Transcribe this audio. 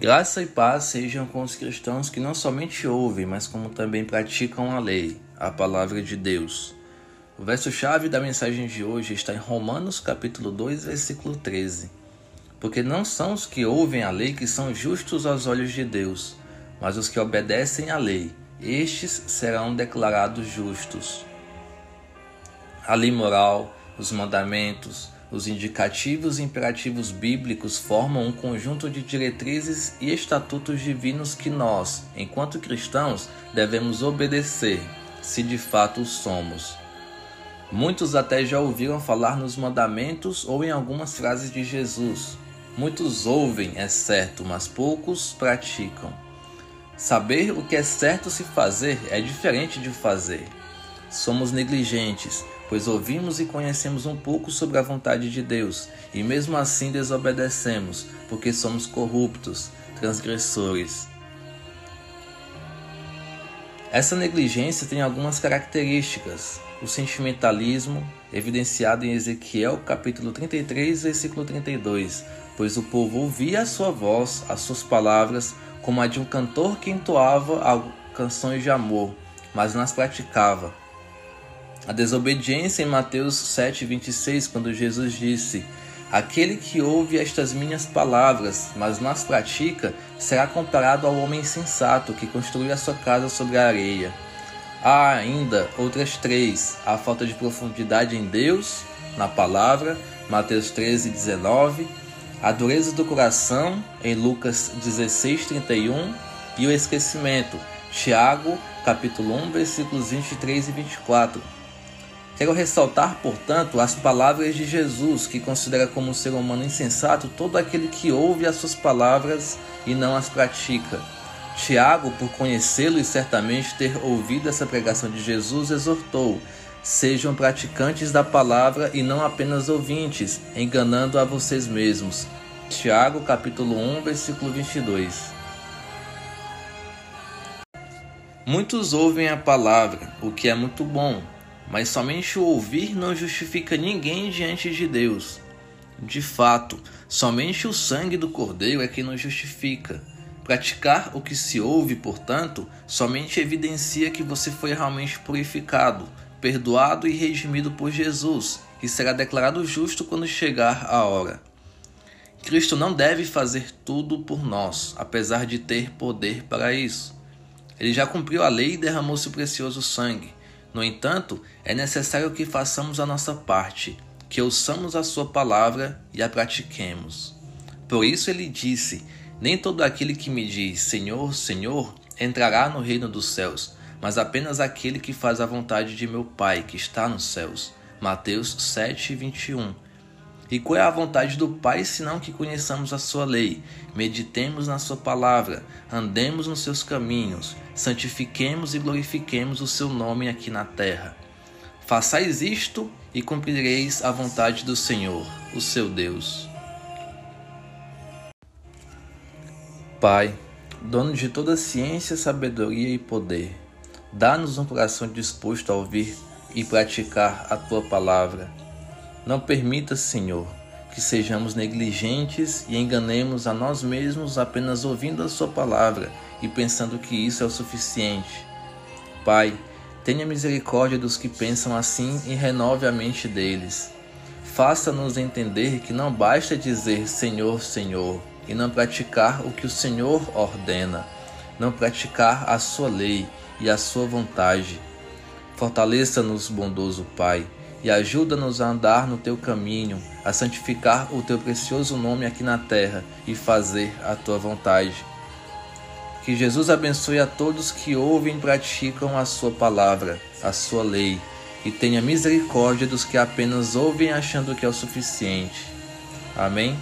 Graça e paz sejam com os cristãos que não somente ouvem, mas como também praticam a lei, a palavra de Deus. O verso-chave da mensagem de hoje está em Romanos capítulo 2, versículo 13. Porque não são os que ouvem a lei que são justos aos olhos de Deus, mas os que obedecem à lei, estes serão declarados justos. A lei moral, os mandamentos, os indicativos e imperativos bíblicos formam um conjunto de diretrizes e estatutos divinos que nós, enquanto cristãos, devemos obedecer, se de fato somos. Muitos até já ouviram falar nos mandamentos ou em algumas frases de Jesus. Muitos ouvem, é certo, mas poucos praticam. Saber o que é certo se fazer é diferente de fazer. Somos negligentes, pois ouvimos e conhecemos um pouco sobre a vontade de Deus, e mesmo assim desobedecemos, porque somos corruptos, transgressores. Essa negligência tem algumas características. O sentimentalismo, evidenciado em Ezequiel capítulo 33, versículo 32, pois o povo ouvia a sua voz, as suas palavras, como a de um cantor que entoava canções de amor, mas não as praticava. A desobediência em Mateus 7,26, quando Jesus disse: Aquele que ouve estas minhas palavras, mas não as pratica, será comparado ao homem sensato que construiu a sua casa sobre a areia. Há ainda outras três: a falta de profundidade em Deus, na palavra, Mateus 13, 19, a dureza do coração, em Lucas 16, 31, e o esquecimento, Tiago, capítulo 1, versículos 23 e 24. Quero ressaltar, portanto, as palavras de Jesus, que considera como ser humano insensato todo aquele que ouve as suas palavras e não as pratica. Tiago, por conhecê-lo e certamente ter ouvido essa pregação de Jesus, exortou: Sejam praticantes da palavra e não apenas ouvintes, enganando a vocês mesmos. Tiago, capítulo 1, versículo 22. Muitos ouvem a palavra, o que é muito bom, mas somente o ouvir não justifica ninguém diante de Deus. De fato, somente o sangue do Cordeiro é que nos justifica. Praticar o que se ouve, portanto, somente evidencia que você foi realmente purificado, perdoado e redimido por Jesus, e será declarado justo quando chegar a hora. Cristo não deve fazer tudo por nós, apesar de ter poder para isso. Ele já cumpriu a lei e derramou seu precioso sangue. No entanto, é necessário que façamos a nossa parte, que ouçamos a Sua palavra e a pratiquemos. Por isso ele disse: Nem todo aquele que me diz Senhor, Senhor entrará no reino dos céus, mas apenas aquele que faz a vontade de meu Pai que está nos céus. Mateus 7, 21. E qual é a vontade do Pai senão que conheçamos a sua lei, meditemos na sua palavra, andemos nos seus caminhos, santifiquemos e glorifiquemos o seu nome aqui na terra. Façais isto e cumprireis a vontade do Senhor, o seu Deus. Pai, dono de toda ciência, sabedoria e poder, dá-nos um coração disposto a ouvir e praticar a tua palavra não permita, Senhor, que sejamos negligentes e enganemos a nós mesmos apenas ouvindo a Sua palavra e pensando que isso é o suficiente. Pai, tenha misericórdia dos que pensam assim e renove a mente deles. Faça-nos entender que não basta dizer Senhor, Senhor e não praticar o que o Senhor ordena, não praticar a Sua lei e a Sua vontade. Fortaleça-nos, bondoso Pai e ajuda-nos a andar no teu caminho, a santificar o teu precioso nome aqui na terra e fazer a tua vontade. Que Jesus abençoe a todos que ouvem e praticam a sua palavra, a sua lei, e tenha misericórdia dos que apenas ouvem achando que é o suficiente. Amém?